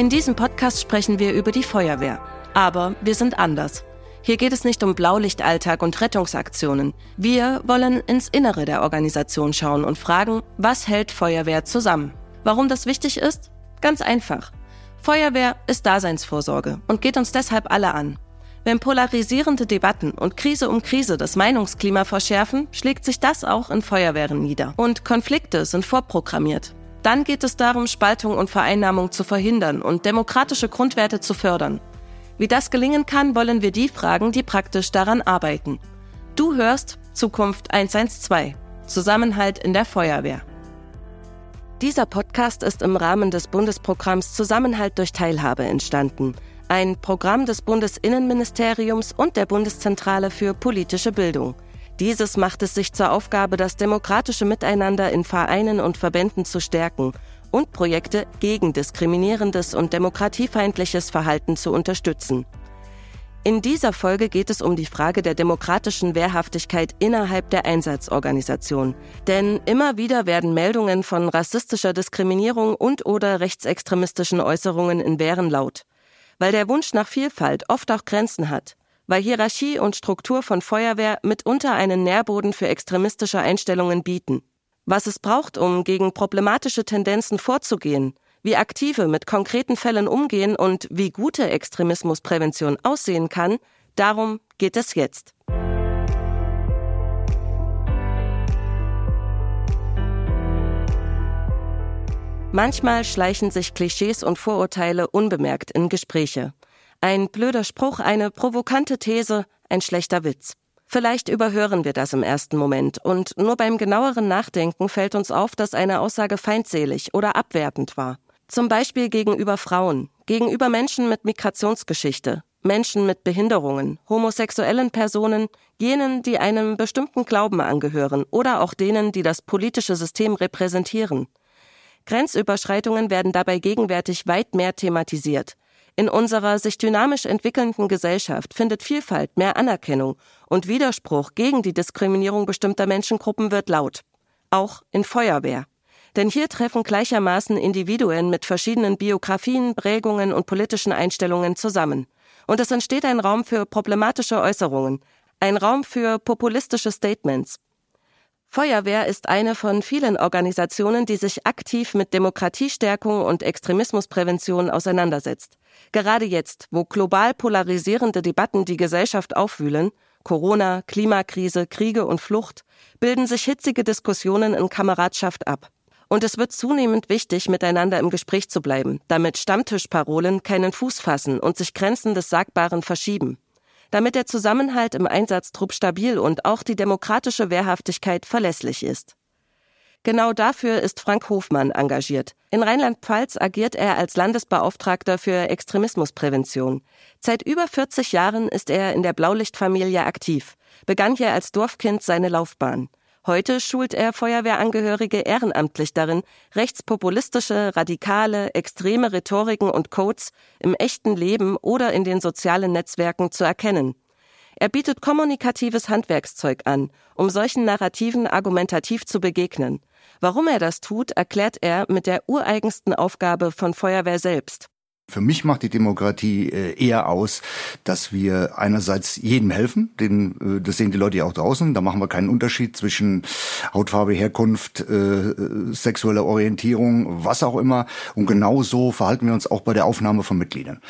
In diesem Podcast sprechen wir über die Feuerwehr. Aber wir sind anders. Hier geht es nicht um Blaulichtalltag und Rettungsaktionen. Wir wollen ins Innere der Organisation schauen und fragen, was hält Feuerwehr zusammen? Warum das wichtig ist? Ganz einfach. Feuerwehr ist Daseinsvorsorge und geht uns deshalb alle an. Wenn polarisierende Debatten und Krise um Krise das Meinungsklima verschärfen, schlägt sich das auch in Feuerwehren nieder. Und Konflikte sind vorprogrammiert. Dann geht es darum, Spaltung und Vereinnahmung zu verhindern und demokratische Grundwerte zu fördern. Wie das gelingen kann, wollen wir die fragen, die praktisch daran arbeiten. Du hörst Zukunft 112. Zusammenhalt in der Feuerwehr. Dieser Podcast ist im Rahmen des Bundesprogramms Zusammenhalt durch Teilhabe entstanden. Ein Programm des Bundesinnenministeriums und der Bundeszentrale für politische Bildung. Dieses macht es sich zur Aufgabe, das demokratische Miteinander in Vereinen und Verbänden zu stärken und Projekte gegen diskriminierendes und demokratiefeindliches Verhalten zu unterstützen. In dieser Folge geht es um die Frage der demokratischen Wehrhaftigkeit innerhalb der Einsatzorganisation. Denn immer wieder werden Meldungen von rassistischer Diskriminierung und oder rechtsextremistischen Äußerungen in Wehren laut. Weil der Wunsch nach Vielfalt oft auch Grenzen hat. Weil Hierarchie und Struktur von Feuerwehr mitunter einen Nährboden für extremistische Einstellungen bieten was es braucht, um gegen problematische Tendenzen vorzugehen, wie Aktive mit konkreten Fällen umgehen und wie gute Extremismusprävention aussehen kann, darum geht es jetzt. Manchmal schleichen sich Klischees und Vorurteile unbemerkt in Gespräche. Ein blöder Spruch, eine provokante These, ein schlechter Witz. Vielleicht überhören wir das im ersten Moment und nur beim genaueren Nachdenken fällt uns auf, dass eine Aussage feindselig oder abwertend war. Zum Beispiel gegenüber Frauen, gegenüber Menschen mit Migrationsgeschichte, Menschen mit Behinderungen, homosexuellen Personen, jenen, die einem bestimmten Glauben angehören oder auch denen, die das politische System repräsentieren. Grenzüberschreitungen werden dabei gegenwärtig weit mehr thematisiert. In unserer sich dynamisch entwickelnden Gesellschaft findet Vielfalt mehr Anerkennung und Widerspruch gegen die Diskriminierung bestimmter Menschengruppen wird laut. Auch in Feuerwehr. Denn hier treffen gleichermaßen Individuen mit verschiedenen Biografien, Prägungen und politischen Einstellungen zusammen. Und es entsteht ein Raum für problematische Äußerungen, ein Raum für populistische Statements, Feuerwehr ist eine von vielen Organisationen, die sich aktiv mit Demokratiestärkung und Extremismusprävention auseinandersetzt. Gerade jetzt, wo global polarisierende Debatten die Gesellschaft aufwühlen, Corona, Klimakrise, Kriege und Flucht, bilden sich hitzige Diskussionen in Kameradschaft ab. Und es wird zunehmend wichtig, miteinander im Gespräch zu bleiben, damit Stammtischparolen keinen Fuß fassen und sich Grenzen des Sagbaren verschieben damit der Zusammenhalt im Einsatztrupp stabil und auch die demokratische Wehrhaftigkeit verlässlich ist. Genau dafür ist Frank Hofmann engagiert. In Rheinland-Pfalz agiert er als Landesbeauftragter für Extremismusprävention. Seit über 40 Jahren ist er in der Blaulichtfamilie aktiv, begann hier als Dorfkind seine Laufbahn. Heute schult er Feuerwehrangehörige ehrenamtlich darin, rechtspopulistische, radikale, extreme Rhetoriken und Codes im echten Leben oder in den sozialen Netzwerken zu erkennen. Er bietet kommunikatives Handwerkszeug an, um solchen Narrativen argumentativ zu begegnen. Warum er das tut, erklärt er mit der ureigensten Aufgabe von Feuerwehr selbst. Für mich macht die Demokratie äh, eher aus, dass wir einerseits jedem helfen, den, äh, das sehen die Leute ja auch draußen, da machen wir keinen Unterschied zwischen Hautfarbe, Herkunft, äh, sexueller Orientierung, was auch immer. Und genauso verhalten wir uns auch bei der Aufnahme von Mitgliedern.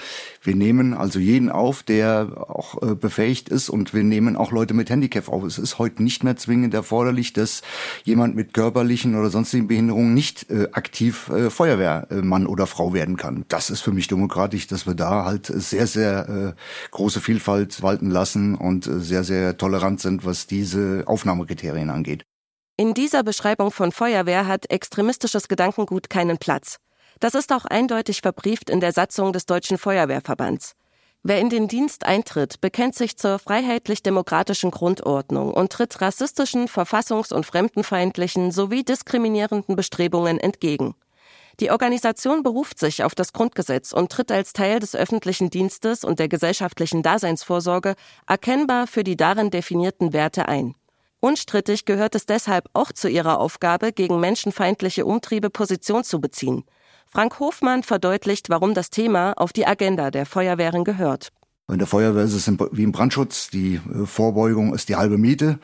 Wir nehmen also jeden auf, der auch äh, befähigt ist und wir nehmen auch Leute mit Handicap auf. Es ist heute nicht mehr zwingend erforderlich, dass jemand mit körperlichen oder sonstigen Behinderungen nicht äh, aktiv Feuerwehrmann oder Frau werden kann. Das ist für mich demokratisch, dass wir da halt sehr, sehr äh, große Vielfalt walten lassen und äh, sehr, sehr tolerant sind, was diese Aufnahmekriterien angeht. In dieser Beschreibung von Feuerwehr hat extremistisches Gedankengut keinen Platz. Das ist auch eindeutig verbrieft in der Satzung des Deutschen Feuerwehrverbands. Wer in den Dienst eintritt, bekennt sich zur freiheitlich-demokratischen Grundordnung und tritt rassistischen, verfassungs- und fremdenfeindlichen sowie diskriminierenden Bestrebungen entgegen. Die Organisation beruft sich auf das Grundgesetz und tritt als Teil des öffentlichen Dienstes und der gesellschaftlichen Daseinsvorsorge erkennbar für die darin definierten Werte ein. Unstrittig gehört es deshalb auch zu ihrer Aufgabe, gegen menschenfeindliche Umtriebe Position zu beziehen – Frank Hofmann verdeutlicht, warum das Thema auf die Agenda der Feuerwehren gehört. In der Feuerwehr ist es wie im Brandschutz. Die äh, Vorbeugung ist die halbe Miete.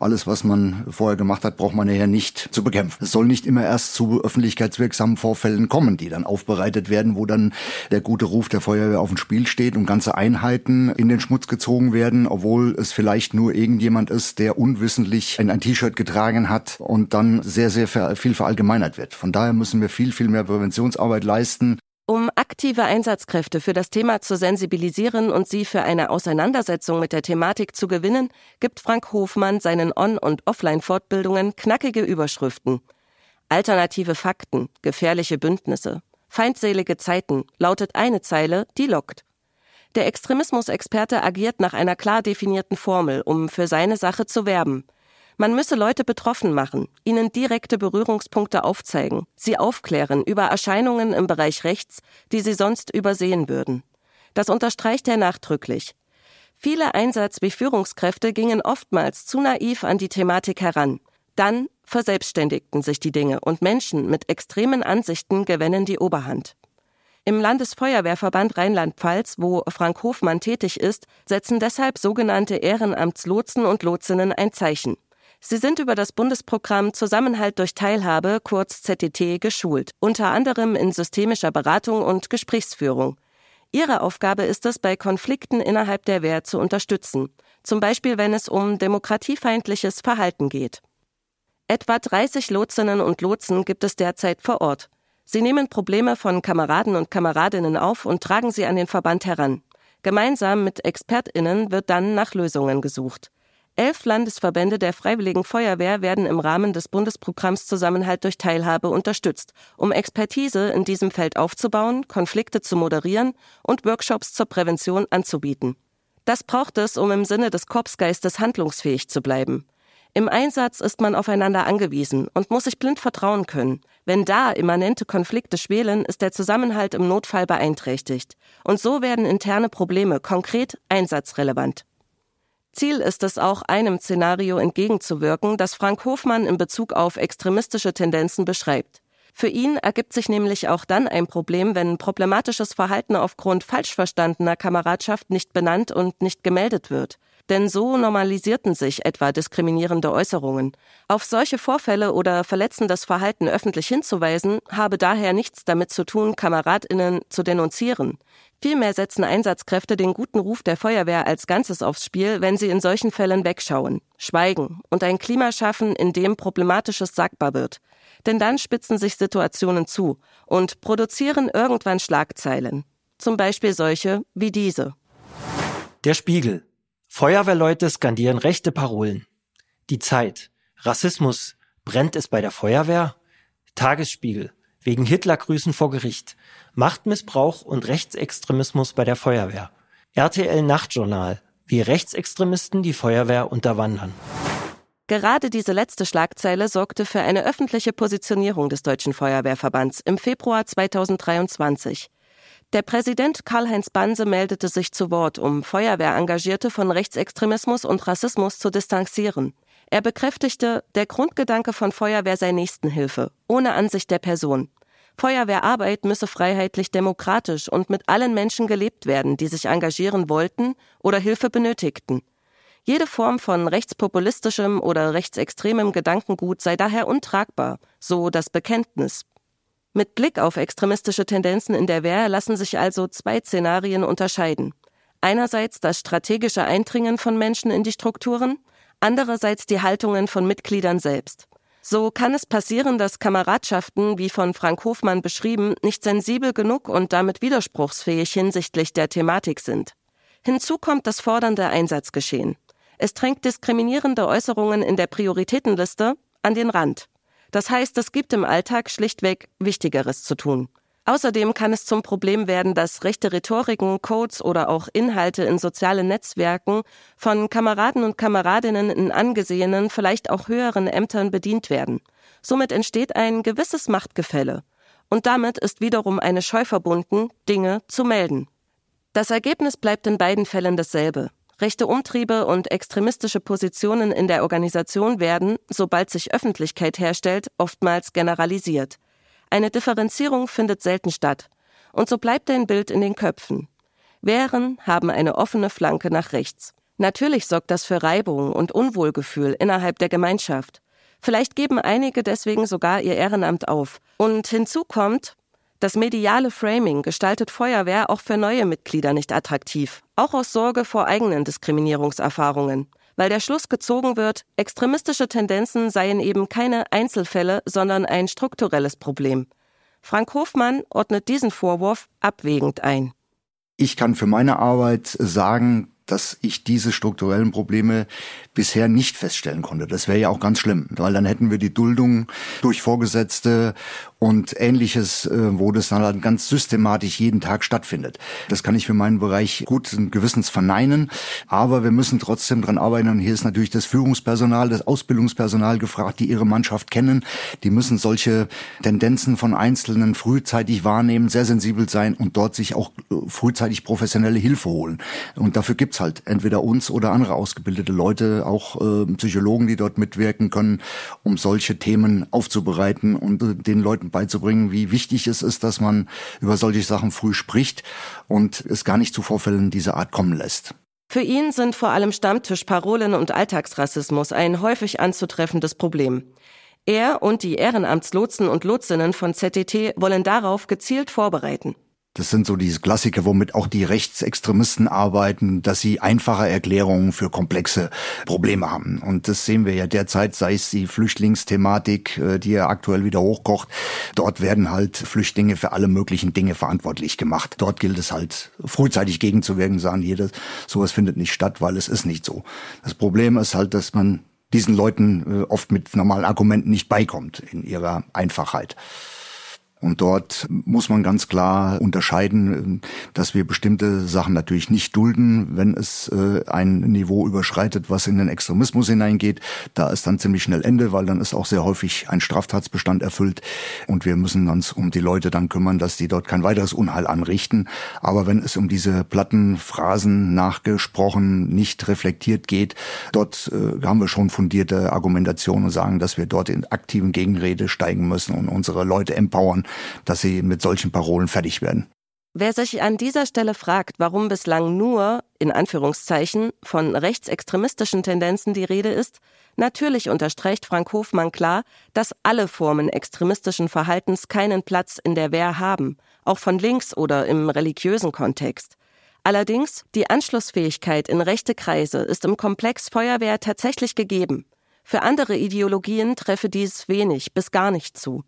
Alles, was man vorher gemacht hat, braucht man nachher nicht zu bekämpfen. Es soll nicht immer erst zu öffentlichkeitswirksamen Vorfällen kommen, die dann aufbereitet werden, wo dann der gute Ruf der Feuerwehr auf dem Spiel steht und ganze Einheiten in den Schmutz gezogen werden, obwohl es vielleicht nur irgendjemand ist, der unwissentlich ein T-Shirt getragen hat und dann sehr, sehr viel verallgemeinert wird. Von daher müssen wir viel, viel mehr Präventionsarbeit leisten. Um aktive Einsatzkräfte für das Thema zu sensibilisieren und sie für eine Auseinandersetzung mit der Thematik zu gewinnen, gibt Frank Hofmann seinen On- und Offline-Fortbildungen knackige Überschriften. Alternative Fakten, gefährliche Bündnisse, feindselige Zeiten lautet eine Zeile, die lockt. Der Extremismusexperte agiert nach einer klar definierten Formel, um für seine Sache zu werben. Man müsse Leute betroffen machen, ihnen direkte Berührungspunkte aufzeigen, sie aufklären über Erscheinungen im Bereich rechts, die sie sonst übersehen würden. Das unterstreicht er nachdrücklich. Viele Einsatz- wie Führungskräfte gingen oftmals zu naiv an die Thematik heran. Dann verselbstständigten sich die Dinge und Menschen mit extremen Ansichten gewinnen die Oberhand. Im Landesfeuerwehrverband Rheinland-Pfalz, wo Frank Hofmann tätig ist, setzen deshalb sogenannte Ehrenamtslotsen und Lotsinnen ein Zeichen. Sie sind über das Bundesprogramm Zusammenhalt durch Teilhabe, kurz ZTT, geschult, unter anderem in systemischer Beratung und Gesprächsführung. Ihre Aufgabe ist es, bei Konflikten innerhalb der Wehr zu unterstützen, zum Beispiel wenn es um demokratiefeindliches Verhalten geht. Etwa 30 Lotsinnen und Lotsen gibt es derzeit vor Ort. Sie nehmen Probleme von Kameraden und Kameradinnen auf und tragen sie an den Verband heran. Gemeinsam mit Expertinnen wird dann nach Lösungen gesucht. Elf Landesverbände der Freiwilligen Feuerwehr werden im Rahmen des Bundesprogramms Zusammenhalt durch Teilhabe unterstützt, um Expertise in diesem Feld aufzubauen, Konflikte zu moderieren und Workshops zur Prävention anzubieten. Das braucht es, um im Sinne des Korpsgeistes handlungsfähig zu bleiben. Im Einsatz ist man aufeinander angewiesen und muss sich blind vertrauen können. Wenn da immanente Konflikte schwelen, ist der Zusammenhalt im Notfall beeinträchtigt. Und so werden interne Probleme konkret einsatzrelevant. Ziel ist es auch, einem Szenario entgegenzuwirken, das Frank Hofmann in Bezug auf extremistische Tendenzen beschreibt. Für ihn ergibt sich nämlich auch dann ein Problem, wenn problematisches Verhalten aufgrund falsch verstandener Kameradschaft nicht benannt und nicht gemeldet wird. Denn so normalisierten sich etwa diskriminierende Äußerungen. Auf solche Vorfälle oder verletzendes Verhalten öffentlich hinzuweisen, habe daher nichts damit zu tun, Kameradinnen zu denunzieren. Vielmehr setzen Einsatzkräfte den guten Ruf der Feuerwehr als Ganzes aufs Spiel, wenn sie in solchen Fällen wegschauen, schweigen und ein Klima schaffen, in dem Problematisches sagbar wird. Denn dann spitzen sich Situationen zu und produzieren irgendwann Schlagzeilen. Zum Beispiel solche wie diese. Der Spiegel. Feuerwehrleute skandieren rechte Parolen. Die Zeit. Rassismus. Brennt es bei der Feuerwehr? Tagesspiegel. Wegen Hitlergrüßen vor Gericht. Machtmissbrauch und Rechtsextremismus bei der Feuerwehr. RTL Nachtjournal. Wie Rechtsextremisten die Feuerwehr unterwandern. Gerade diese letzte Schlagzeile sorgte für eine öffentliche Positionierung des Deutschen Feuerwehrverbands im Februar 2023. Der Präsident Karl-Heinz Banse meldete sich zu Wort, um Feuerwehrengagierte von Rechtsextremismus und Rassismus zu distanzieren. Er bekräftigte, der Grundgedanke von Feuerwehr sei Nächstenhilfe, ohne Ansicht der Person. Feuerwehrarbeit müsse freiheitlich demokratisch und mit allen Menschen gelebt werden, die sich engagieren wollten oder Hilfe benötigten. Jede Form von rechtspopulistischem oder rechtsextremem Gedankengut sei daher untragbar, so das Bekenntnis. Mit Blick auf extremistische Tendenzen in der Wehr lassen sich also zwei Szenarien unterscheiden. Einerseits das strategische Eindringen von Menschen in die Strukturen, andererseits die Haltungen von Mitgliedern selbst. So kann es passieren, dass Kameradschaften, wie von Frank Hofmann beschrieben, nicht sensibel genug und damit widerspruchsfähig hinsichtlich der Thematik sind. Hinzu kommt das fordernde Einsatzgeschehen. Es drängt diskriminierende Äußerungen in der Prioritätenliste an den Rand. Das heißt, es gibt im Alltag schlichtweg Wichtigeres zu tun. Außerdem kann es zum Problem werden, dass rechte Rhetoriken, Codes oder auch Inhalte in sozialen Netzwerken von Kameraden und Kameradinnen in angesehenen, vielleicht auch höheren Ämtern bedient werden. Somit entsteht ein gewisses Machtgefälle. Und damit ist wiederum eine Scheu verbunden, Dinge zu melden. Das Ergebnis bleibt in beiden Fällen dasselbe. Rechte Umtriebe und extremistische Positionen in der Organisation werden, sobald sich Öffentlichkeit herstellt, oftmals generalisiert. Eine Differenzierung findet selten statt. Und so bleibt ein Bild in den Köpfen. Wehren haben eine offene Flanke nach rechts. Natürlich sorgt das für Reibung und Unwohlgefühl innerhalb der Gemeinschaft. Vielleicht geben einige deswegen sogar ihr Ehrenamt auf. Und hinzu kommt, das mediale Framing gestaltet Feuerwehr auch für neue Mitglieder nicht attraktiv, auch aus Sorge vor eigenen Diskriminierungserfahrungen, weil der Schluss gezogen wird, extremistische Tendenzen seien eben keine Einzelfälle, sondern ein strukturelles Problem. Frank Hofmann ordnet diesen Vorwurf abwägend ein. Ich kann für meine Arbeit sagen, dass ich diese strukturellen Probleme bisher nicht feststellen konnte. Das wäre ja auch ganz schlimm, weil dann hätten wir die Duldung durch Vorgesetzte und ähnliches, äh, wo das dann halt ganz systematisch jeden Tag stattfindet. Das kann ich für meinen Bereich gut Gewissens verneinen, aber wir müssen trotzdem dran arbeiten und hier ist natürlich das Führungspersonal, das Ausbildungspersonal gefragt, die ihre Mannschaft kennen. Die müssen solche Tendenzen von Einzelnen frühzeitig wahrnehmen, sehr sensibel sein und dort sich auch äh, frühzeitig professionelle Hilfe holen. Und dafür gibt's halt entweder uns oder andere ausgebildete Leute, auch äh, Psychologen, die dort mitwirken können, um solche Themen aufzubereiten und äh, den Leuten Leuten beizubringen, wie wichtig es ist, dass man über solche Sachen früh spricht und es gar nicht zu Vorfällen dieser Art kommen lässt. Für ihn sind vor allem Stammtischparolen und Alltagsrassismus ein häufig anzutreffendes Problem. Er und die Ehrenamtslotsen und Lotsinnen von ZDT wollen darauf gezielt vorbereiten. Das sind so diese Klassiker, womit auch die Rechtsextremisten arbeiten, dass sie einfache Erklärungen für komplexe Probleme haben. Und das sehen wir ja derzeit, sei es die Flüchtlingsthematik, äh, die ja aktuell wieder hochkocht. Dort werden halt Flüchtlinge für alle möglichen Dinge verantwortlich gemacht. Dort gilt es halt frühzeitig gegenzuwirken, sagen jeder, sowas findet nicht statt, weil es ist nicht so. Das Problem ist halt, dass man diesen Leuten äh, oft mit normalen Argumenten nicht beikommt in ihrer Einfachheit. Und dort muss man ganz klar unterscheiden, dass wir bestimmte Sachen natürlich nicht dulden, wenn es äh, ein Niveau überschreitet, was in den Extremismus hineingeht. Da ist dann ziemlich schnell Ende, weil dann ist auch sehr häufig ein Straftatsbestand erfüllt und wir müssen uns um die Leute dann kümmern, dass die dort kein weiteres Unheil anrichten. Aber wenn es um diese platten Phrasen nachgesprochen, nicht reflektiert geht, dort äh, haben wir schon fundierte Argumentationen und sagen, dass wir dort in aktiven Gegenrede steigen müssen und unsere Leute empowern, dass sie mit solchen Parolen fertig werden. Wer sich an dieser Stelle fragt, warum bislang nur, in Anführungszeichen, von rechtsextremistischen Tendenzen die Rede ist, natürlich unterstreicht Frank Hofmann klar, dass alle Formen extremistischen Verhaltens keinen Platz in der Wehr haben, auch von links oder im religiösen Kontext. Allerdings, die Anschlussfähigkeit in rechte Kreise ist im Komplex Feuerwehr tatsächlich gegeben. Für andere Ideologien treffe dies wenig bis gar nicht zu.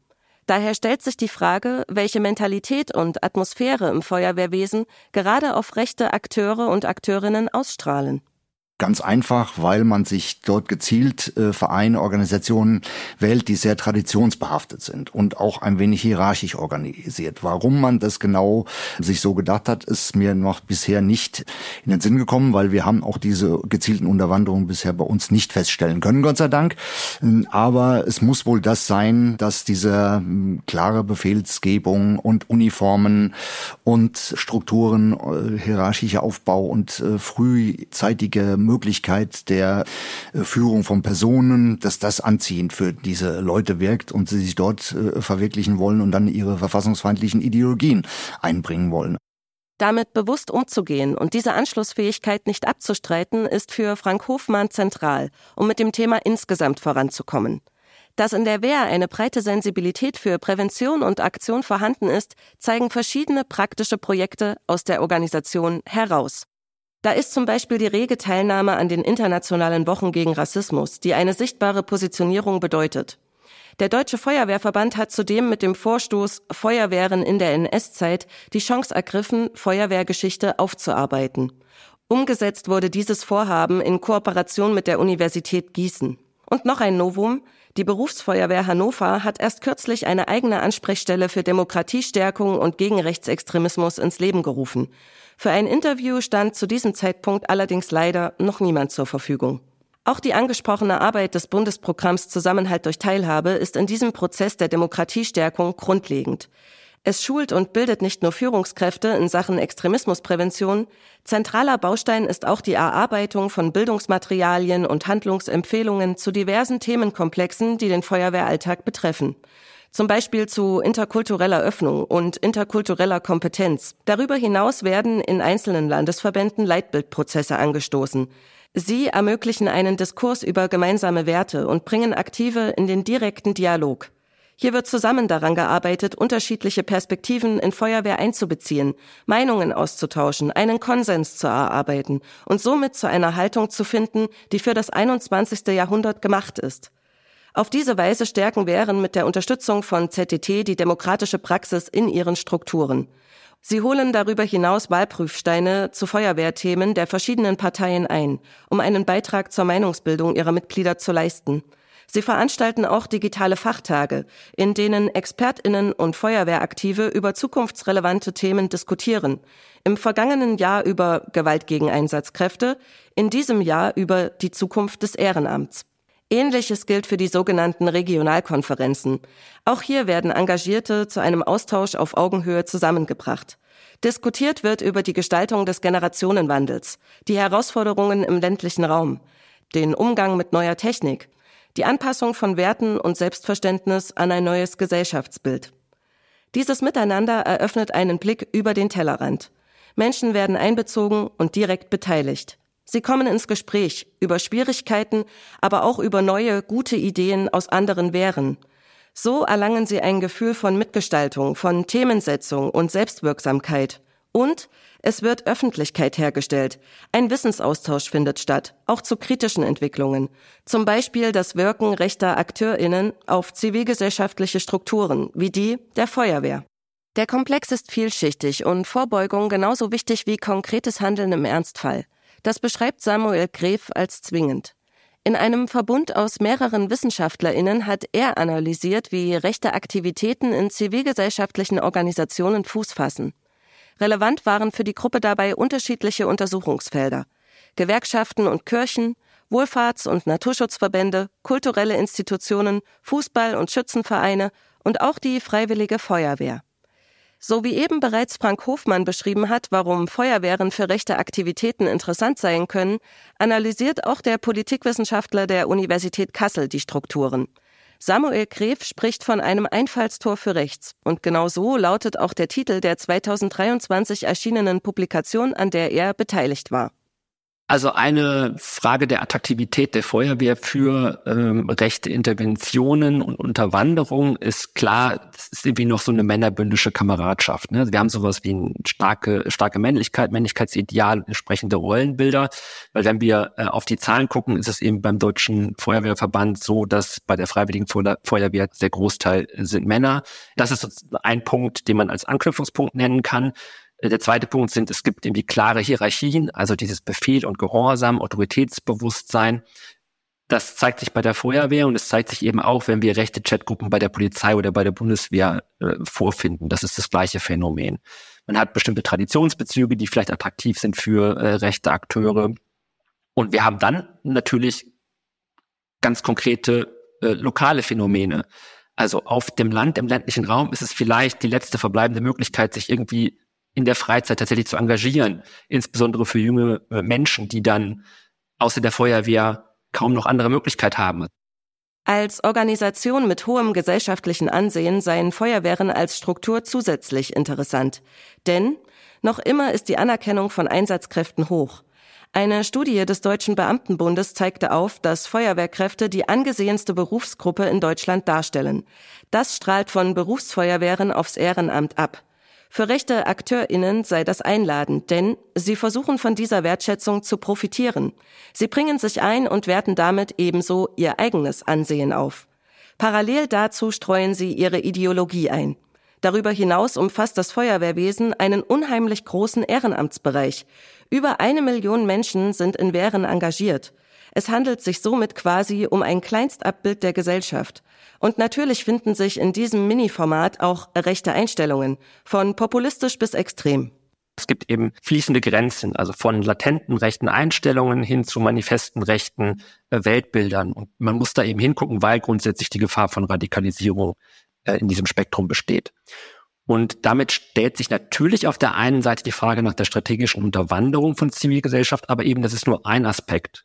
Daher stellt sich die Frage, welche Mentalität und Atmosphäre im Feuerwehrwesen gerade auf rechte Akteure und Akteurinnen ausstrahlen. Ganz einfach, weil man sich dort gezielt äh, Vereine, Organisationen wählt, die sehr traditionsbehaftet sind und auch ein wenig hierarchisch organisiert. Warum man das genau sich so gedacht hat, ist mir noch bisher nicht in den Sinn gekommen, weil wir haben auch diese gezielten Unterwanderungen bisher bei uns nicht feststellen können, Gott sei Dank. Aber es muss wohl das sein, dass diese hm, klare Befehlsgebung und Uniformen und Strukturen, äh, hierarchischer Aufbau und äh, frühzeitige Möglichkeit der äh, Führung von Personen, dass das anziehend für diese Leute wirkt und sie sich dort äh, verwirklichen wollen und dann ihre verfassungsfeindlichen Ideologien einbringen wollen. Damit bewusst umzugehen und diese Anschlussfähigkeit nicht abzustreiten, ist für Frank Hofmann zentral, um mit dem Thema insgesamt voranzukommen. Dass in der Wehr eine breite Sensibilität für Prävention und Aktion vorhanden ist, zeigen verschiedene praktische Projekte aus der Organisation heraus. Da ist zum Beispiel die rege Teilnahme an den internationalen Wochen gegen Rassismus, die eine sichtbare Positionierung bedeutet. Der Deutsche Feuerwehrverband hat zudem mit dem Vorstoß Feuerwehren in der NS-Zeit die Chance ergriffen, Feuerwehrgeschichte aufzuarbeiten. Umgesetzt wurde dieses Vorhaben in Kooperation mit der Universität Gießen. Und noch ein Novum. Die Berufsfeuerwehr Hannover hat erst kürzlich eine eigene Ansprechstelle für Demokratiestärkung und gegen Rechtsextremismus ins Leben gerufen. Für ein Interview stand zu diesem Zeitpunkt allerdings leider noch niemand zur Verfügung. Auch die angesprochene Arbeit des Bundesprogramms Zusammenhalt durch Teilhabe ist in diesem Prozess der Demokratiestärkung grundlegend. Es schult und bildet nicht nur Führungskräfte in Sachen Extremismusprävention, zentraler Baustein ist auch die Erarbeitung von Bildungsmaterialien und Handlungsempfehlungen zu diversen Themenkomplexen, die den Feuerwehralltag betreffen. zum Beispiel zu interkultureller Öffnung und interkultureller Kompetenz. Darüber hinaus werden in einzelnen Landesverbänden Leitbildprozesse angestoßen. Sie ermöglichen einen Diskurs über gemeinsame Werte und bringen Aktive in den direkten Dialog. Hier wird zusammen daran gearbeitet, unterschiedliche Perspektiven in Feuerwehr einzubeziehen, Meinungen auszutauschen, einen Konsens zu erarbeiten und somit zu einer Haltung zu finden, die für das 21. Jahrhundert gemacht ist. Auf diese Weise stärken Wehren mit der Unterstützung von ZTT die demokratische Praxis in ihren Strukturen. Sie holen darüber hinaus Wahlprüfsteine zu Feuerwehrthemen der verschiedenen Parteien ein, um einen Beitrag zur Meinungsbildung ihrer Mitglieder zu leisten. Sie veranstalten auch digitale Fachtage, in denen Expertinnen und Feuerwehraktive über zukunftsrelevante Themen diskutieren. Im vergangenen Jahr über Gewalt gegen Einsatzkräfte, in diesem Jahr über die Zukunft des Ehrenamts. Ähnliches gilt für die sogenannten Regionalkonferenzen. Auch hier werden Engagierte zu einem Austausch auf Augenhöhe zusammengebracht. Diskutiert wird über die Gestaltung des Generationenwandels, die Herausforderungen im ländlichen Raum, den Umgang mit neuer Technik, die Anpassung von Werten und Selbstverständnis an ein neues Gesellschaftsbild. Dieses Miteinander eröffnet einen Blick über den Tellerrand. Menschen werden einbezogen und direkt beteiligt. Sie kommen ins Gespräch über Schwierigkeiten, aber auch über neue, gute Ideen aus anderen Wehren. So erlangen sie ein Gefühl von Mitgestaltung, von Themensetzung und Selbstwirksamkeit. Und es wird Öffentlichkeit hergestellt. Ein Wissensaustausch findet statt, auch zu kritischen Entwicklungen. Zum Beispiel das Wirken rechter AkteurInnen auf zivilgesellschaftliche Strukturen, wie die der Feuerwehr. Der Komplex ist vielschichtig und Vorbeugung genauso wichtig wie konkretes Handeln im Ernstfall. Das beschreibt Samuel Gref als zwingend. In einem Verbund aus mehreren WissenschaftlerInnen hat er analysiert, wie rechte Aktivitäten in zivilgesellschaftlichen Organisationen Fuß fassen. Relevant waren für die Gruppe dabei unterschiedliche Untersuchungsfelder. Gewerkschaften und Kirchen, Wohlfahrts- und Naturschutzverbände, kulturelle Institutionen, Fußball- und Schützenvereine und auch die Freiwillige Feuerwehr. So wie eben bereits Frank Hofmann beschrieben hat, warum Feuerwehren für rechte Aktivitäten interessant sein können, analysiert auch der Politikwissenschaftler der Universität Kassel die Strukturen. Samuel Gref spricht von einem Einfallstor für rechts. Und genau so lautet auch der Titel der 2023 erschienenen Publikation, an der er beteiligt war. Also eine Frage der Attraktivität der Feuerwehr für ähm, rechte Interventionen und Unterwanderung ist klar, es ist irgendwie noch so eine männerbündische Kameradschaft. Ne? Wir haben sowas wie eine starke, starke Männlichkeit, Männlichkeitsideal, entsprechende Rollenbilder. Weil wenn wir äh, auf die Zahlen gucken, ist es eben beim Deutschen Feuerwehrverband so, dass bei der Freiwilligen Feuerwehr der Großteil sind Männer. Das ist ein Punkt, den man als Anknüpfungspunkt nennen kann. Äh, der zweite Punkt sind, es gibt irgendwie klare Hierarchien, also dieses Befehl und Gehorsam, Autoritätsbewusstsein. Das zeigt sich bei der Feuerwehr und es zeigt sich eben auch, wenn wir rechte Chatgruppen bei der Polizei oder bei der Bundeswehr äh, vorfinden. Das ist das gleiche Phänomen. Man hat bestimmte Traditionsbezüge, die vielleicht attraktiv sind für äh, rechte Akteure. Und wir haben dann natürlich ganz konkrete äh, lokale Phänomene. Also auf dem Land, im ländlichen Raum ist es vielleicht die letzte verbleibende Möglichkeit, sich irgendwie in der Freizeit tatsächlich zu engagieren, insbesondere für junge äh, Menschen, die dann außer der Feuerwehr kaum noch andere Möglichkeit haben. Als Organisation mit hohem gesellschaftlichen Ansehen seien Feuerwehren als Struktur zusätzlich interessant. Denn noch immer ist die Anerkennung von Einsatzkräften hoch. Eine Studie des Deutschen Beamtenbundes zeigte auf, dass Feuerwehrkräfte die angesehenste Berufsgruppe in Deutschland darstellen. Das strahlt von Berufsfeuerwehren aufs Ehrenamt ab. Für rechte AkteurInnen sei das einladend, denn sie versuchen von dieser Wertschätzung zu profitieren. Sie bringen sich ein und werten damit ebenso ihr eigenes Ansehen auf. Parallel dazu streuen sie ihre Ideologie ein. Darüber hinaus umfasst das Feuerwehrwesen einen unheimlich großen Ehrenamtsbereich. Über eine Million Menschen sind in Wehren engagiert. Es handelt sich somit quasi um ein Kleinstabbild der Gesellschaft. Und natürlich finden sich in diesem Mini-Format auch rechte Einstellungen, von populistisch bis extrem. Es gibt eben fließende Grenzen, also von latenten rechten Einstellungen hin zu manifesten rechten äh, Weltbildern. Und man muss da eben hingucken, weil grundsätzlich die Gefahr von Radikalisierung äh, in diesem Spektrum besteht. Und damit stellt sich natürlich auf der einen Seite die Frage nach der strategischen Unterwanderung von Zivilgesellschaft, aber eben das ist nur ein Aspekt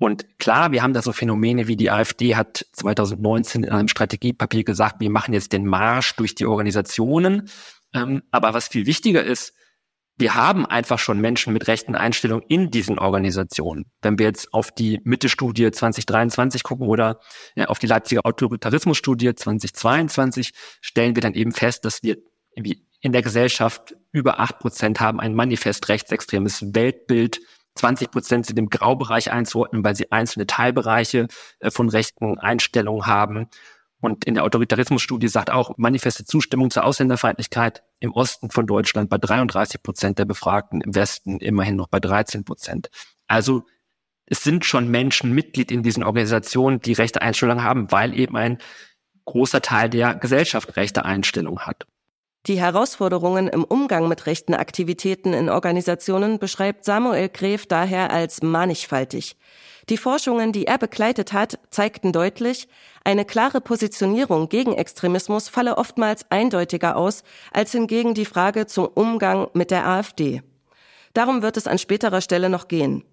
Und klar, wir haben da so Phänomene wie die AfD hat 2019 in einem Strategiepapier gesagt, wir machen jetzt den Marsch durch die Organisationen. Ähm, aber was viel wichtiger ist, wir haben einfach schon Menschen mit rechten Einstellungen in diesen Organisationen. Wenn wir jetzt auf die Mitte-Studie 2023 gucken oder ja, auf die Leipziger Autoritarismus-Studie 2022, stellen wir dann eben fest, dass wir in der Gesellschaft über acht Prozent haben ein manifest rechtsextremes Weltbild, 20 Prozent sind im Graubereich einzuordnen, weil sie einzelne Teilbereiche äh, von rechten Einstellungen haben. Und in der Autoritarismusstudie sagt auch manifeste Zustimmung zur Ausländerfeindlichkeit im Osten von Deutschland bei 33 Prozent der Befragten, im Westen immerhin noch bei 13 Prozent. Also es sind schon Menschen Mitglied in diesen Organisationen, die rechte Einstellungen haben, weil eben ein großer Teil der Gesellschaft rechte Einstellungen hat. Die Herausforderungen im Umgang mit rechten Aktivitäten in Organisationen beschreibt Samuel Gref daher als mannigfaltig. Die Forschungen, die er begleitet hat, zeigten deutlich, eine klare Positionierung gegen Extremismus falle oftmals eindeutiger aus als hingegen die Frage zum Umgang mit der AfD. Darum wird es an späterer Stelle noch gehen.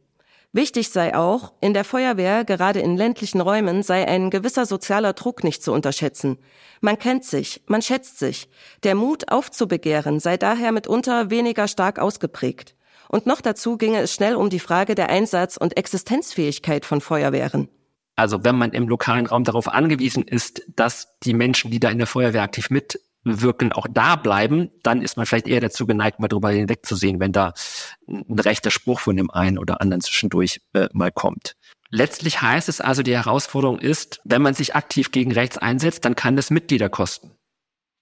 Wichtig sei auch, in der Feuerwehr, gerade in ländlichen Räumen, sei ein gewisser sozialer Druck nicht zu unterschätzen. Man kennt sich, man schätzt sich. Der Mut aufzubegehren sei daher mitunter weniger stark ausgeprägt. Und noch dazu ginge es schnell um die Frage der Einsatz- und Existenzfähigkeit von Feuerwehren. Also wenn man im lokalen Raum darauf angewiesen ist, dass die Menschen, die da in der Feuerwehr aktiv mit wirken, auch da bleiben, dann ist man vielleicht eher dazu geneigt, mal drüber hinwegzusehen, wenn da ein rechter Spruch von dem einen oder anderen zwischendurch äh, mal kommt. Letztlich heißt es also, die Herausforderung ist, wenn man sich aktiv gegen rechts einsetzt, dann kann das Mitglieder kosten.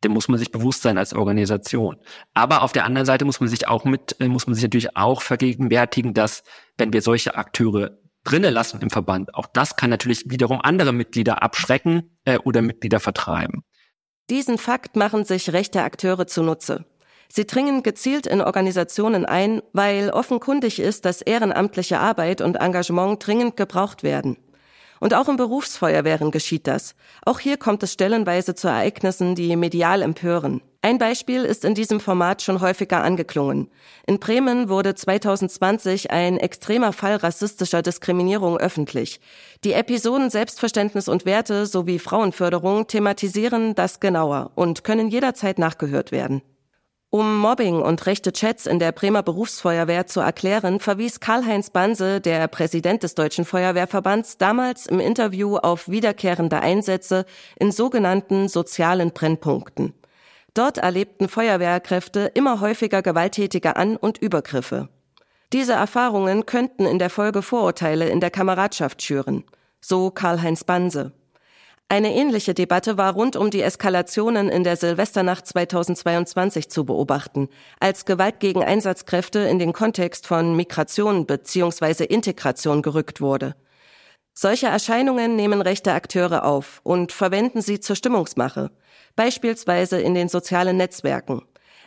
Dem muss man sich bewusst sein als Organisation. Aber auf der anderen Seite muss man sich auch mit, äh, muss man sich natürlich auch vergegenwärtigen, dass wenn wir solche Akteure drinnen lassen im Verband, auch das kann natürlich wiederum andere Mitglieder abschrecken äh, oder Mitglieder vertreiben. Diesen Fakt machen sich rechte Akteure zunutze. Sie dringen gezielt in Organisationen ein, weil offenkundig ist, dass ehrenamtliche Arbeit und Engagement dringend gebraucht werden. Und auch im Berufsfeuerwehren geschieht das. Auch hier kommt es stellenweise zu Ereignissen, die medial empören. Ein Beispiel ist in diesem Format schon häufiger angeklungen. In Bremen wurde 2020 ein extremer Fall rassistischer Diskriminierung öffentlich. Die Episoden Selbstverständnis und Werte sowie Frauenförderung thematisieren das genauer und können jederzeit nachgehört werden. Um Mobbing und rechte Chats in der Bremer Berufsfeuerwehr zu erklären, verwies Karl-Heinz Banse, der Präsident des Deutschen Feuerwehrverbands, damals im Interview auf wiederkehrende Einsätze in sogenannten sozialen Brennpunkten. Dort erlebten Feuerwehrkräfte immer häufiger gewalttätige An- und Übergriffe. Diese Erfahrungen könnten in der Folge Vorurteile in der Kameradschaft schüren, so Karl-Heinz Banse. Eine ähnliche Debatte war rund um die Eskalationen in der Silvesternacht 2022 zu beobachten, als Gewalt gegen Einsatzkräfte in den Kontext von Migration bzw. Integration gerückt wurde. Solche Erscheinungen nehmen rechte Akteure auf und verwenden sie zur Stimmungsmache beispielsweise in den sozialen Netzwerken.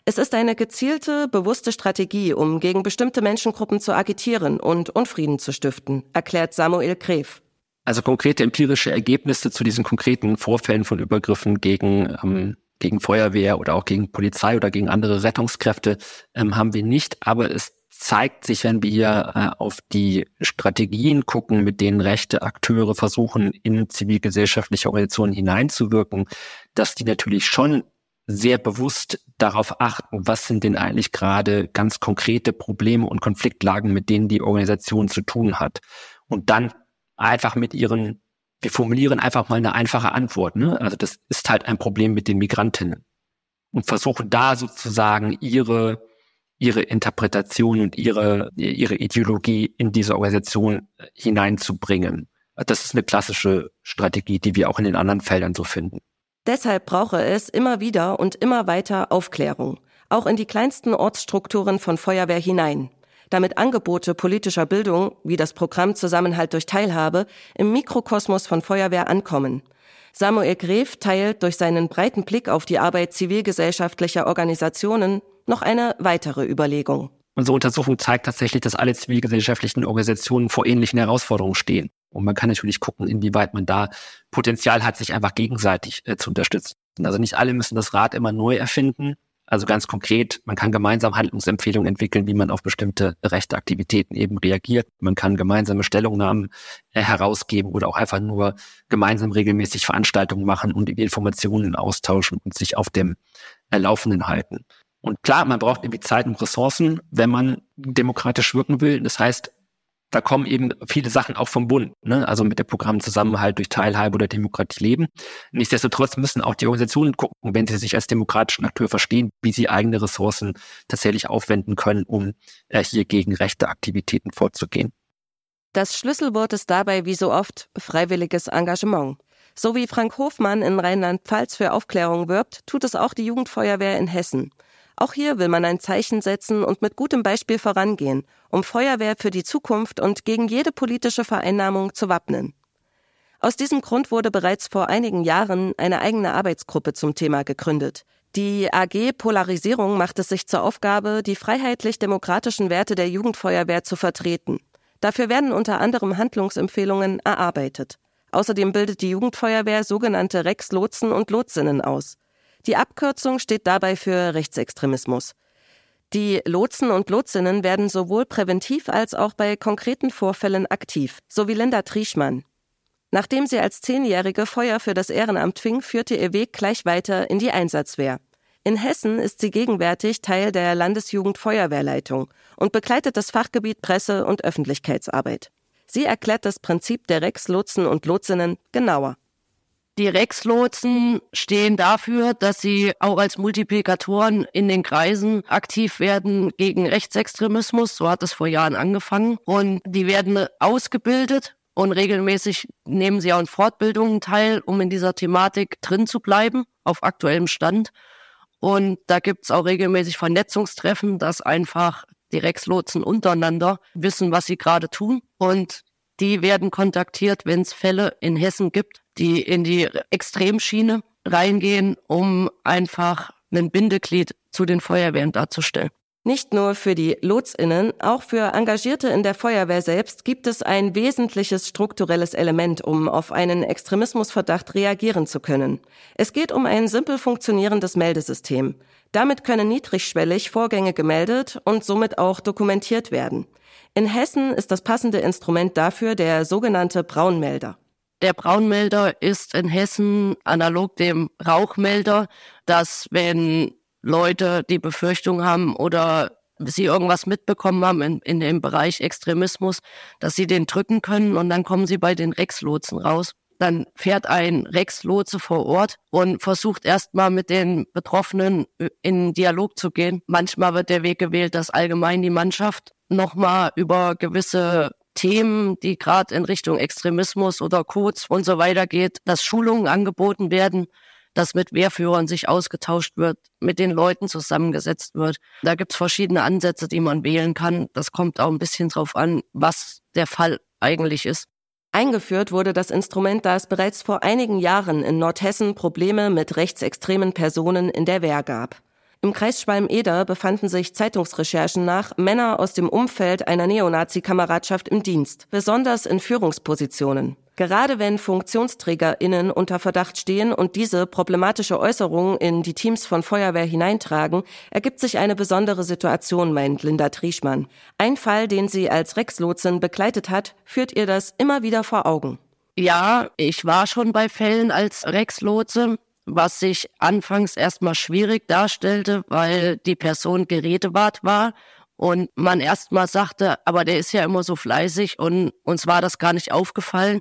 Es ist eine gezielte, bewusste Strategie, um gegen bestimmte Menschengruppen zu agitieren und Unfrieden zu stiften, erklärt Samuel Gref. Also konkrete empirische Ergebnisse zu diesen konkreten Vorfällen von Übergriffen gegen, ähm, gegen Feuerwehr oder auch gegen Polizei oder gegen andere Rettungskräfte ähm, haben wir nicht, aber es zeigt sich, wenn wir äh, auf die Strategien gucken, mit denen rechte Akteure versuchen, in zivilgesellschaftliche Organisationen hineinzuwirken, dass die natürlich schon sehr bewusst darauf achten, was sind denn eigentlich gerade ganz konkrete Probleme und Konfliktlagen, mit denen die Organisation zu tun hat. Und dann einfach mit ihren, wir formulieren einfach mal eine einfache Antwort. Ne? Also das ist halt ein Problem mit den Migrantinnen. Und versuchen da sozusagen ihre ihre Interpretation und ihre, ihre Ideologie in diese Organisation hineinzubringen. Das ist eine klassische Strategie, die wir auch in den anderen Feldern so finden. Deshalb brauche es immer wieder und immer weiter Aufklärung, auch in die kleinsten Ortsstrukturen von Feuerwehr hinein, damit Angebote politischer Bildung, wie das Programm Zusammenhalt durch Teilhabe, im Mikrokosmos von Feuerwehr ankommen. Samuel Gref teilt durch seinen breiten Blick auf die Arbeit zivilgesellschaftlicher Organisationen noch eine weitere Überlegung. Unsere Untersuchung zeigt tatsächlich, dass alle zivilgesellschaftlichen Organisationen vor ähnlichen Herausforderungen stehen. Und man kann natürlich gucken, inwieweit man da Potenzial hat, sich einfach gegenseitig äh, zu unterstützen. Also nicht alle müssen das Rad immer neu erfinden, Also ganz konkret, man kann gemeinsam Handlungsempfehlungen entwickeln, wie man auf bestimmte rechte Aktivitäten eben reagiert. Man kann gemeinsame Stellungnahmen äh, herausgeben oder auch einfach nur gemeinsam regelmäßig Veranstaltungen machen und Informationen austauschen und sich auf dem äh, Laufenden halten. Und klar, man braucht irgendwie Zeit und Ressourcen, wenn man demokratisch wirken will. Das heißt, da kommen eben viele Sachen auch vom Bund, ne? also mit dem Programm Zusammenhalt durch Teilhabe oder Demokratie leben. Nichtsdestotrotz müssen auch die Organisationen gucken, wenn sie sich als demokratischen Akteur verstehen, wie sie eigene Ressourcen tatsächlich aufwenden können, um äh, hier gegen rechte Aktivitäten vorzugehen. Das Schlüsselwort ist dabei wie so oft freiwilliges Engagement. So wie Frank Hofmann in Rheinland-Pfalz für Aufklärung wirbt, tut es auch die Jugendfeuerwehr in Hessen. Auch hier will man ein Zeichen setzen und mit gutem Beispiel vorangehen, um Feuerwehr für die Zukunft und gegen jede politische Vereinnahmung zu wappnen. Aus diesem Grund wurde bereits vor einigen Jahren eine eigene Arbeitsgruppe zum Thema gegründet. Die AG Polarisierung macht es sich zur Aufgabe, die freiheitlich-demokratischen Werte der Jugendfeuerwehr zu vertreten. Dafür werden unter anderem Handlungsempfehlungen erarbeitet. Außerdem bildet die Jugendfeuerwehr sogenannte Rex-Lotsen und Lotsinnen aus. Die Abkürzung steht dabei für Rechtsextremismus. Die Lotsen und Lotsinnen werden sowohl präventiv als auch bei konkreten Vorfällen aktiv, so wie Linda Trieschmann. Nachdem sie als Zehnjährige Feuer für das Ehrenamt fing, führte ihr Weg gleich weiter in die Einsatzwehr. In Hessen ist sie gegenwärtig Teil der Landesjugendfeuerwehrleitung und begleitet das Fachgebiet Presse- und Öffentlichkeitsarbeit. Sie erklärt das Prinzip der Rex-Lotsen und Lotsinnen genauer. Die Rex-Lotsen stehen dafür, dass sie auch als Multiplikatoren in den Kreisen aktiv werden gegen Rechtsextremismus. So hat es vor Jahren angefangen. Und die werden ausgebildet und regelmäßig nehmen sie auch in Fortbildungen teil, um in dieser Thematik drin zu bleiben, auf aktuellem Stand. Und da gibt's auch regelmäßig Vernetzungstreffen, dass einfach die Rex-Lotsen untereinander wissen, was sie gerade tun. Und die werden kontaktiert, wenn es Fälle in Hessen gibt, die in die Extremschiene reingehen, um einfach ein Bindeglied zu den Feuerwehren darzustellen. Nicht nur für die Lotsinnen, auch für Engagierte in der Feuerwehr selbst gibt es ein wesentliches strukturelles Element, um auf einen Extremismusverdacht reagieren zu können. Es geht um ein simpel funktionierendes Meldesystem. Damit können niedrigschwellig Vorgänge gemeldet und somit auch dokumentiert werden. In Hessen ist das passende Instrument dafür der sogenannte Braunmelder. Der Braunmelder ist in Hessen analog dem Rauchmelder, dass wenn Leute die Befürchtung haben oder sie irgendwas mitbekommen haben in, in dem Bereich Extremismus, dass sie den drücken können und dann kommen sie bei den Rex-Lotsen raus. Dann fährt ein Rex-Lotse vor Ort und versucht erstmal mit den Betroffenen in Dialog zu gehen. Manchmal wird der Weg gewählt, dass allgemein die Mannschaft nochmal über gewisse Themen, die gerade in Richtung Extremismus oder Codes und so weiter geht, dass Schulungen angeboten werden, dass mit Wehrführern sich ausgetauscht wird, mit den Leuten zusammengesetzt wird. Da gibt's verschiedene Ansätze, die man wählen kann. Das kommt auch ein bisschen drauf an, was der Fall eigentlich ist. Eingeführt wurde das Instrument, da es bereits vor einigen Jahren in Nordhessen Probleme mit rechtsextremen Personen in der Wehr gab. Im Kreis Schwalm-Eder befanden sich Zeitungsrecherchen nach Männer aus dem Umfeld einer Neonazi-Kameradschaft im Dienst, besonders in Führungspositionen. Gerade wenn FunktionsträgerInnen unter Verdacht stehen und diese problematische Äußerungen in die Teams von Feuerwehr hineintragen, ergibt sich eine besondere Situation, meint Linda Trieschmann. Ein Fall, den sie als Rex-Lotsin begleitet hat, führt ihr das immer wieder vor Augen. Ja, ich war schon bei Fällen als Rex-Lotse was sich anfangs erstmal schwierig darstellte, weil die Person Gerätewart war und man erstmal sagte, aber der ist ja immer so fleißig und uns war das gar nicht aufgefallen.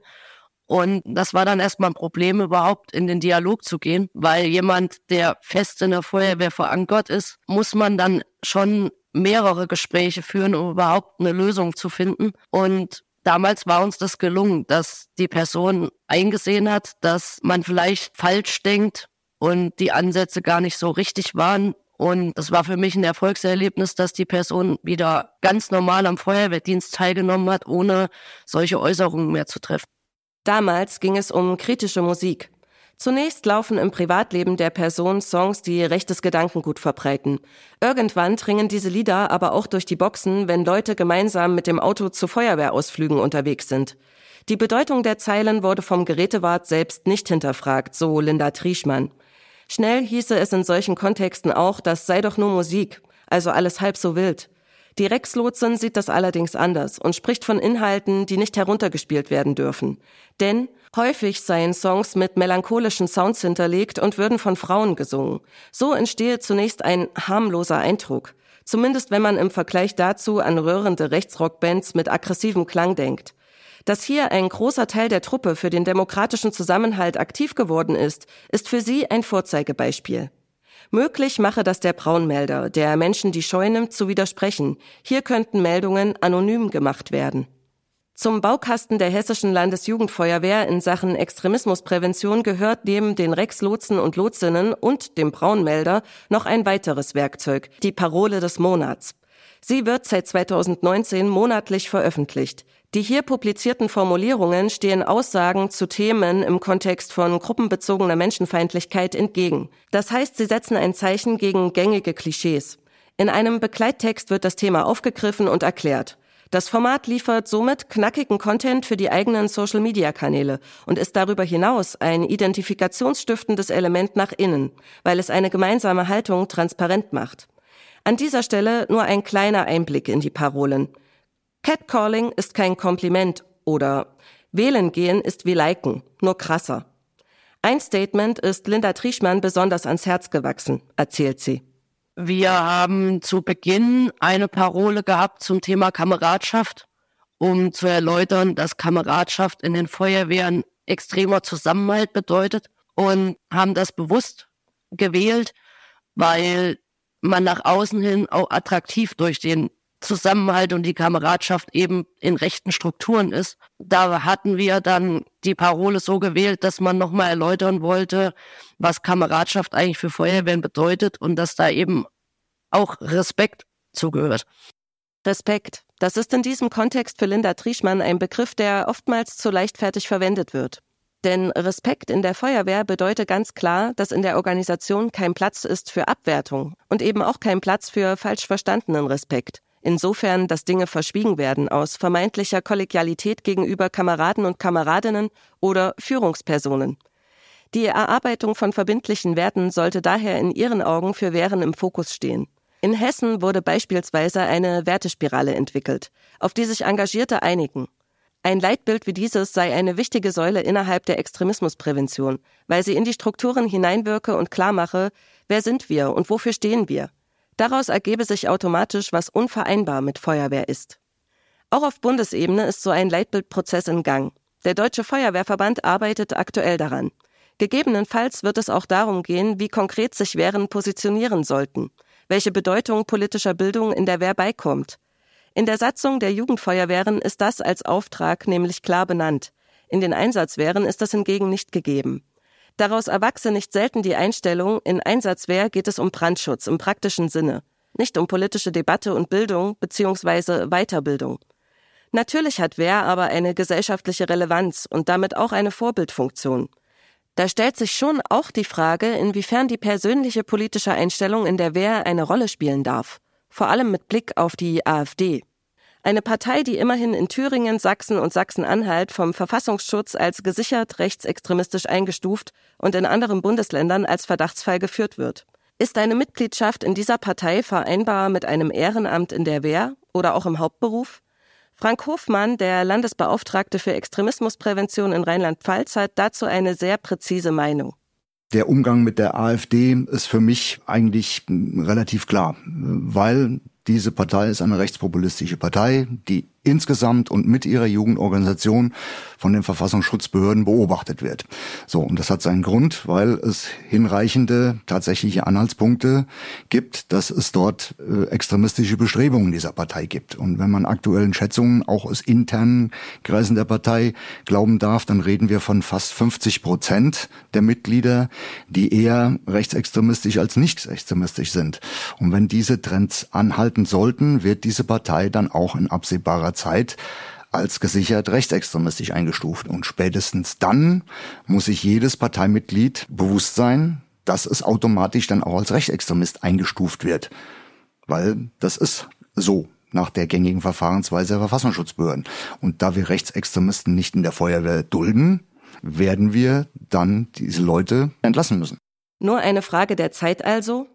Und das war dann erstmal ein Problem, überhaupt in den Dialog zu gehen, weil jemand, der fest in der Feuerwehr verankert ist, muss man dann schon mehrere Gespräche führen, um überhaupt eine Lösung zu finden. Und Damals war uns das gelungen, dass die Person eingesehen hat, dass man vielleicht falsch denkt und die Ansätze gar nicht so richtig waren. Und das war für mich ein Erfolgserlebnis, dass die Person wieder ganz normal am Feuerwehrdienst teilgenommen hat, ohne solche Äußerungen mehr zu treffen. Damals ging es um kritische Musik. Zunächst laufen im Privatleben der Person Songs, die rechtes Gedankengut verbreiten. Irgendwann dringen diese Lieder aber auch durch die Boxen, wenn Leute gemeinsam mit dem Auto zu Feuerwehrausflügen unterwegs sind. Die Bedeutung der Zeilen wurde vom Gerätewart selbst nicht hinterfragt, so Linda Trieschmann. Schnell hieße es in solchen Kontexten auch, das sei doch nur Musik, also alles halb so wild. Die Rex-Lotsin sieht das allerdings anders und spricht von Inhalten, die nicht heruntergespielt werden dürfen. Denn häufig seien Songs mit melancholischen Sounds hinterlegt und würden von Frauen gesungen. So entstehe zunächst ein harmloser Eindruck. Zumindest wenn man im Vergleich dazu an rührende Rechtsrockbands mit aggressivem Klang denkt. Dass hier ein großer Teil der Truppe für den demokratischen Zusammenhalt aktiv geworden ist, ist für sie ein Vorzeigebeispiel. Möglich mache das der Braunmelder, der Menschen die Scheu nimmt, zu widersprechen. Hier könnten Meldungen anonym gemacht werden. Zum Baukasten der Hessischen Landesjugendfeuerwehr in Sachen Extremismusprävention gehört neben den Rex-Lotsen und Lotsinnen und dem Braunmelder noch ein weiteres Werkzeug, die Parole des Monats. Sie wird seit 2019 monatlich veröffentlicht. Die hier publizierten Formulierungen stehen Aussagen zu Themen im Kontext von gruppenbezogener Menschenfeindlichkeit entgegen. Das heißt, sie setzen ein Zeichen gegen gängige Klischees. In einem Begleittext wird das Thema aufgegriffen und erklärt. Das Format liefert somit knackigen Content für die eigenen Social-Media-Kanäle und ist darüber hinaus ein identifikationsstiftendes Element nach innen, weil es eine gemeinsame Haltung transparent macht. An dieser Stelle nur ein kleiner Einblick in die Parolen. Catcalling ist kein Kompliment oder Wählen gehen ist wie liken, nur krasser. Ein Statement ist Linda Trieschmann besonders ans Herz gewachsen, erzählt sie. Wir haben zu Beginn eine Parole gehabt zum Thema Kameradschaft, um zu erläutern, dass Kameradschaft in den Feuerwehren extremer Zusammenhalt bedeutet und haben das bewusst gewählt, weil man nach außen hin auch attraktiv durch den Zusammenhalt und die Kameradschaft eben in rechten Strukturen ist. Da hatten wir dann die Parole so gewählt, dass man nochmal erläutern wollte, was Kameradschaft eigentlich für Feuerwehren bedeutet und dass da eben auch Respekt zugehört. Respekt. Das ist in diesem Kontext für Linda Trieschmann ein Begriff, der oftmals zu leichtfertig verwendet wird. Denn Respekt in der Feuerwehr bedeutet ganz klar, dass in der Organisation kein Platz ist für Abwertung und eben auch kein Platz für falsch verstandenen Respekt. Insofern, dass Dinge verschwiegen werden aus vermeintlicher Kollegialität gegenüber Kameraden und Kameradinnen oder Führungspersonen. Die Erarbeitung von verbindlichen Werten sollte daher in Ihren Augen für Wehren im Fokus stehen. In Hessen wurde beispielsweise eine Wertespirale entwickelt, auf die sich Engagierte einigen. Ein Leitbild wie dieses sei eine wichtige Säule innerhalb der Extremismusprävention, weil sie in die Strukturen hineinwirke und klarmache, wer sind wir und wofür stehen wir. Daraus ergebe sich automatisch, was unvereinbar mit Feuerwehr ist. Auch auf Bundesebene ist so ein Leitbildprozess in Gang. Der Deutsche Feuerwehrverband arbeitet aktuell daran. Gegebenenfalls wird es auch darum gehen, wie konkret sich Wehren positionieren sollten, welche Bedeutung politischer Bildung in der Wehr beikommt. In der Satzung der Jugendfeuerwehren ist das als Auftrag nämlich klar benannt. In den Einsatzwehren ist das hingegen nicht gegeben. Daraus erwachse nicht selten die Einstellung, in Einsatzwehr geht es um Brandschutz im praktischen Sinne, nicht um politische Debatte und Bildung bzw. Weiterbildung. Natürlich hat Wehr aber eine gesellschaftliche Relevanz und damit auch eine Vorbildfunktion. Da stellt sich schon auch die Frage, inwiefern die persönliche politische Einstellung in der Wehr eine Rolle spielen darf, vor allem mit Blick auf die AfD. Eine Partei, die immerhin in Thüringen, Sachsen und Sachsen-Anhalt vom Verfassungsschutz als gesichert rechtsextremistisch eingestuft und in anderen Bundesländern als Verdachtsfall geführt wird. Ist eine Mitgliedschaft in dieser Partei vereinbar mit einem Ehrenamt in der Wehr oder auch im Hauptberuf? Frank Hofmann, der Landesbeauftragte für Extremismusprävention in Rheinland-Pfalz, hat dazu eine sehr präzise Meinung. Der Umgang mit der AfD ist für mich eigentlich relativ klar, weil diese Partei ist eine rechtspopulistische Partei, die insgesamt und mit ihrer Jugendorganisation von den Verfassungsschutzbehörden beobachtet wird. So, und das hat seinen Grund, weil es hinreichende tatsächliche Anhaltspunkte gibt, dass es dort äh, extremistische Bestrebungen dieser Partei gibt. Und wenn man aktuellen Schätzungen auch aus internen Kreisen der Partei glauben darf, dann reden wir von fast 50 Prozent der Mitglieder, die eher rechtsextremistisch als nicht extremistisch sind. Und wenn diese Trends anhalten sollten, wird diese Partei dann auch in absehbarer Zeit als gesichert rechtsextremistisch eingestuft. Und spätestens dann muss sich jedes Parteimitglied bewusst sein, dass es automatisch dann auch als Rechtsextremist eingestuft wird. Weil das ist so nach der gängigen Verfahrensweise der Verfassungsschutzbehörden. Und da wir Rechtsextremisten nicht in der Feuerwehr dulden, werden wir dann diese Leute entlassen müssen. Nur eine Frage der Zeit also?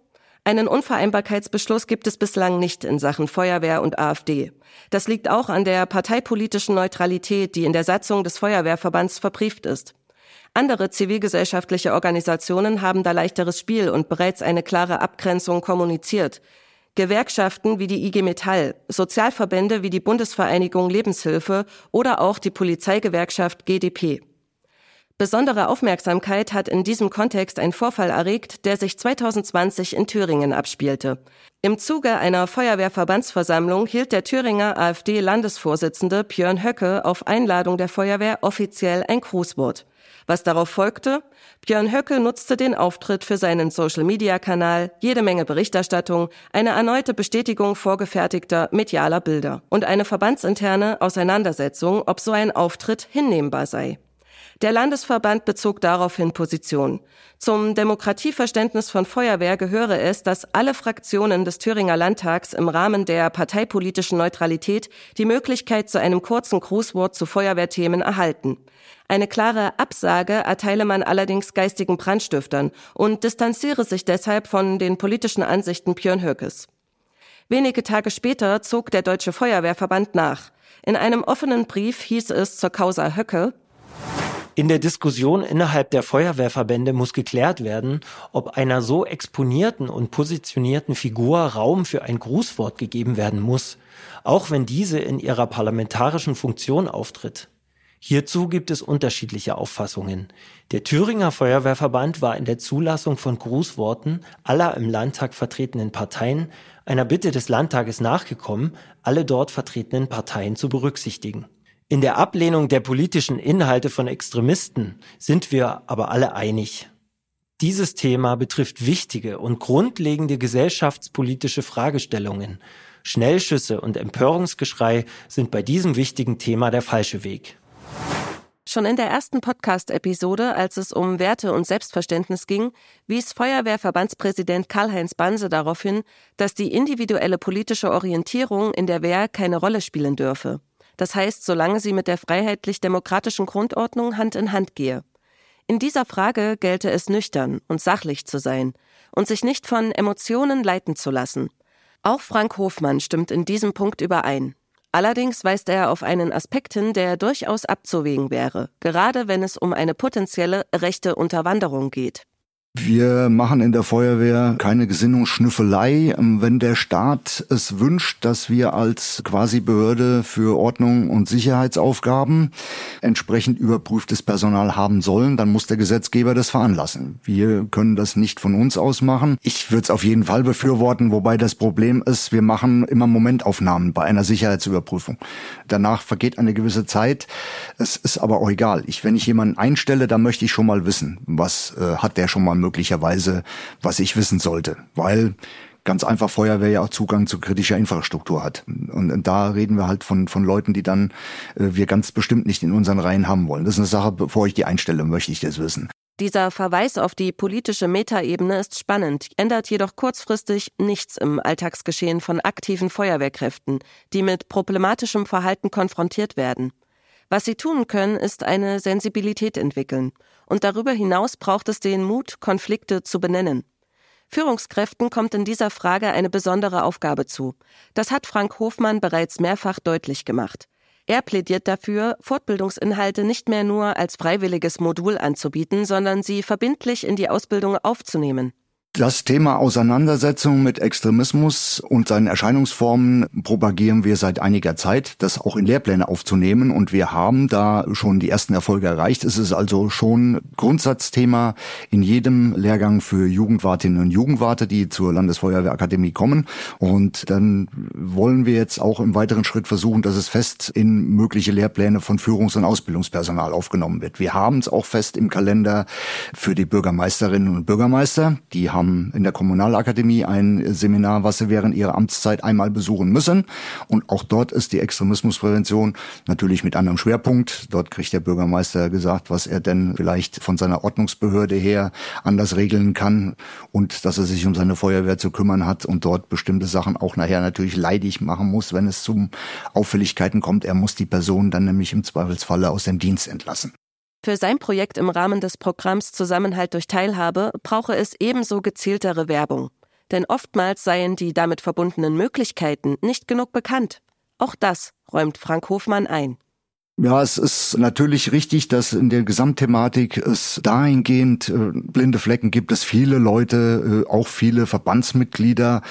Einen Unvereinbarkeitsbeschluss gibt es bislang nicht in Sachen Feuerwehr und AfD. Das liegt auch an der parteipolitischen Neutralität, die in der Satzung des Feuerwehrverbands verbrieft ist. Andere zivilgesellschaftliche Organisationen haben da leichteres Spiel und bereits eine klare Abgrenzung kommuniziert. Gewerkschaften wie die IG Metall, Sozialverbände wie die Bundesvereinigung Lebenshilfe oder auch die Polizeigewerkschaft GdP. Besondere Aufmerksamkeit hat in diesem Kontext ein Vorfall erregt, der sich 2020 in Thüringen abspielte. Im Zuge einer Feuerwehrverbandsversammlung hielt der Thüringer AfD-Landesvorsitzende Björn Höcke auf Einladung der Feuerwehr offiziell ein Grußwort. Was darauf folgte? Björn Höcke nutzte den Auftritt für seinen Social-Media-Kanal, jede Menge Berichterstattung, eine erneute Bestätigung vorgefertigter medialer Bilder und eine verbandsinterne Auseinandersetzung, ob so ein Auftritt hinnehmbar sei. Der Landesverband bezog daraufhin Position. Zum Demokratieverständnis von Feuerwehr gehöre es, dass alle Fraktionen des Thüringer Landtags im Rahmen der parteipolitischen Neutralität die Möglichkeit zu einem kurzen Grußwort zu Feuerwehrthemen erhalten. Eine klare Absage erteile man allerdings geistigen Brandstiftern und distanziere sich deshalb von den politischen Ansichten Björn Höckes. Wenige Tage später zog der Deutsche Feuerwehrverband nach. In einem offenen Brief hieß es zur Causa Höcke, in der Diskussion innerhalb der Feuerwehrverbände muss geklärt werden, ob einer so exponierten und positionierten Figur Raum für ein Grußwort gegeben werden muss, auch wenn diese in ihrer parlamentarischen Funktion auftritt. Hierzu gibt es unterschiedliche Auffassungen. Der Thüringer Feuerwehrverband war in der Zulassung von Grußworten aller im Landtag vertretenen Parteien einer Bitte des Landtages nachgekommen, alle dort vertretenen Parteien zu berücksichtigen. In der Ablehnung der politischen Inhalte von Extremisten sind wir aber alle einig. Dieses Thema betrifft wichtige und grundlegende gesellschaftspolitische Fragestellungen. Schnellschüsse und Empörungsgeschrei sind bei diesem wichtigen Thema der falsche Weg. Schon in der ersten Podcast-Episode, als es um Werte und Selbstverständnis ging, wies Feuerwehrverbandspräsident Karl-Heinz Banse darauf hin, dass die individuelle politische Orientierung in der Wehr keine Rolle spielen dürfe. Das heißt, solange sie mit der freiheitlich-demokratischen Grundordnung Hand in Hand gehe. In dieser Frage gelte es nüchtern und sachlich zu sein und sich nicht von Emotionen leiten zu lassen. Auch Frank Hofmann stimmt in diesem Punkt überein. Allerdings weist er auf einen Aspekt hin, der durchaus abzuwägen wäre, gerade wenn es um eine potenzielle rechte Unterwanderung geht. Wir machen in der Feuerwehr keine Gesinnungsschnüffelei. Wenn der Staat es wünscht, dass wir als quasi Behörde für Ordnung und Sicherheitsaufgaben entsprechend überprüftes Personal haben sollen, dann muss der Gesetzgeber das veranlassen. Wir können das nicht von uns aus machen. Ich würde es auf jeden Fall befürworten, wobei das Problem ist, wir machen immer Momentaufnahmen bei einer Sicherheitsüberprüfung. Danach vergeht eine gewisse Zeit. Es ist aber auch egal. Ich, wenn ich jemanden einstelle, dann möchte ich schon mal wissen, was äh, hat der schon mal möglicherweise, was ich wissen sollte, weil ganz einfach Feuerwehr ja auch Zugang zu kritischer Infrastruktur hat. Und, und da reden wir halt von, von Leuten, die dann äh, wir ganz bestimmt nicht in unseren Reihen haben wollen. Das ist eine Sache, bevor ich die einstelle, möchte ich das wissen. Dieser Verweis auf die politische Metaebene ist spannend, ändert jedoch kurzfristig nichts im Alltagsgeschehen von aktiven Feuerwehrkräften, die mit problematischem Verhalten konfrontiert werden. Was sie tun können, ist eine Sensibilität entwickeln. Und darüber hinaus braucht es den Mut, Konflikte zu benennen. Führungskräften kommt in dieser Frage eine besondere Aufgabe zu. Das hat Frank Hofmann bereits mehrfach deutlich gemacht. Er plädiert dafür, Fortbildungsinhalte nicht mehr nur als freiwilliges Modul anzubieten, sondern sie verbindlich in die Ausbildung aufzunehmen. Das Thema Auseinandersetzung mit Extremismus und seinen Erscheinungsformen propagieren wir seit einiger Zeit, das auch in Lehrpläne aufzunehmen. Und wir haben da schon die ersten Erfolge erreicht. Es ist also schon Grundsatzthema in jedem Lehrgang für Jugendwartinnen und Jugendwarte, die zur Landesfeuerwehrakademie kommen. Und dann wollen wir jetzt auch im weiteren Schritt versuchen, dass es fest in mögliche Lehrpläne von Führungs- und Ausbildungspersonal aufgenommen wird. Wir haben es auch fest im Kalender für die Bürgermeisterinnen und Bürgermeister. Die haben haben in der Kommunalakademie ein Seminar, was sie während ihrer Amtszeit einmal besuchen müssen. Und auch dort ist die Extremismusprävention natürlich mit anderem Schwerpunkt. Dort kriegt der Bürgermeister gesagt, was er denn vielleicht von seiner Ordnungsbehörde her anders regeln kann und dass er sich um seine Feuerwehr zu kümmern hat und dort bestimmte Sachen auch nachher natürlich leidig machen muss, wenn es zu Auffälligkeiten kommt. Er muss die Person dann nämlich im Zweifelsfalle aus dem Dienst entlassen. Für sein Projekt im Rahmen des Programms Zusammenhalt durch Teilhabe brauche es ebenso gezieltere Werbung. Denn oftmals seien die damit verbundenen Möglichkeiten nicht genug bekannt. Auch das räumt Frank Hofmann ein. Ja, es ist natürlich richtig, dass in der Gesamtthematik es dahingehend äh, blinde Flecken gibt, es viele Leute, äh, auch viele Verbandsmitglieder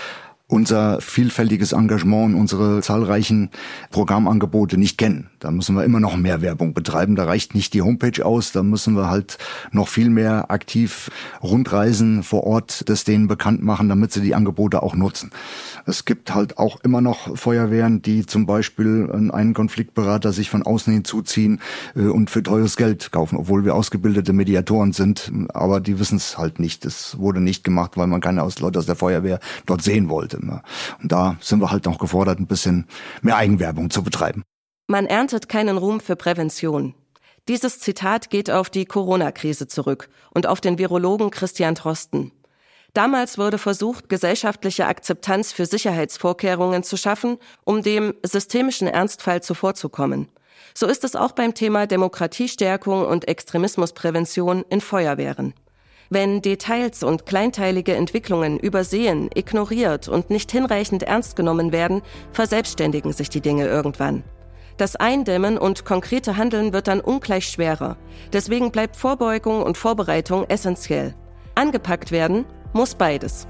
unser vielfältiges Engagement und unsere zahlreichen Programmangebote nicht kennen. Da müssen wir immer noch mehr Werbung betreiben. Da reicht nicht die Homepage aus. Da müssen wir halt noch viel mehr aktiv Rundreisen vor Ort das denen bekannt machen, damit sie die Angebote auch nutzen. Es gibt halt auch immer noch Feuerwehren, die zum Beispiel einen Konfliktberater sich von außen hinzuziehen äh, und für teures Geld kaufen, obwohl wir ausgebildete Mediatoren sind. Aber die wissen es halt nicht. Es wurde nicht gemacht, weil man keine Leute aus der Feuerwehr dort sehen wollte. Und da sind wir halt noch gefordert, ein bisschen mehr Eigenwerbung zu betreiben. Man erntet keinen Ruhm für Prävention. Dieses Zitat geht auf die Corona-Krise zurück und auf den Virologen Christian Trosten. Damals wurde versucht, gesellschaftliche Akzeptanz für Sicherheitsvorkehrungen zu schaffen, um dem systemischen Ernstfall zuvorzukommen. So ist es auch beim Thema Demokratiestärkung und Extremismusprävention in Feuerwehren. Wenn Details und kleinteilige Entwicklungen übersehen, ignoriert und nicht hinreichend ernst genommen werden, verselbstständigen sich die Dinge irgendwann. Das Eindämmen und konkrete Handeln wird dann ungleich schwerer. Deswegen bleibt Vorbeugung und Vorbereitung essentiell. Angepackt werden muss beides.